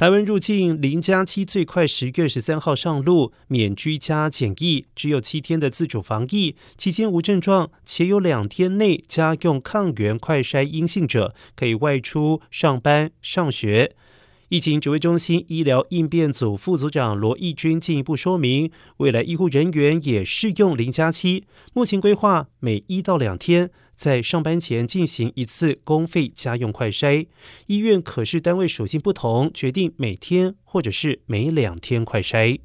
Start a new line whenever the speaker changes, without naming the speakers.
台湾入境零加七最快十月十三号上路，免居家检疫，只有七天的自主防疫期间无症状且有两天内家用抗原快筛阴性者，可以外出上班上学。疫情指挥中心医疗应变组副组长罗义军进一步说明，未来医护人员也适用零加七，目前规划每一到两天。在上班前进行一次公费家用快筛，医院可视单位属性不同，决定每天或者是每两天快筛。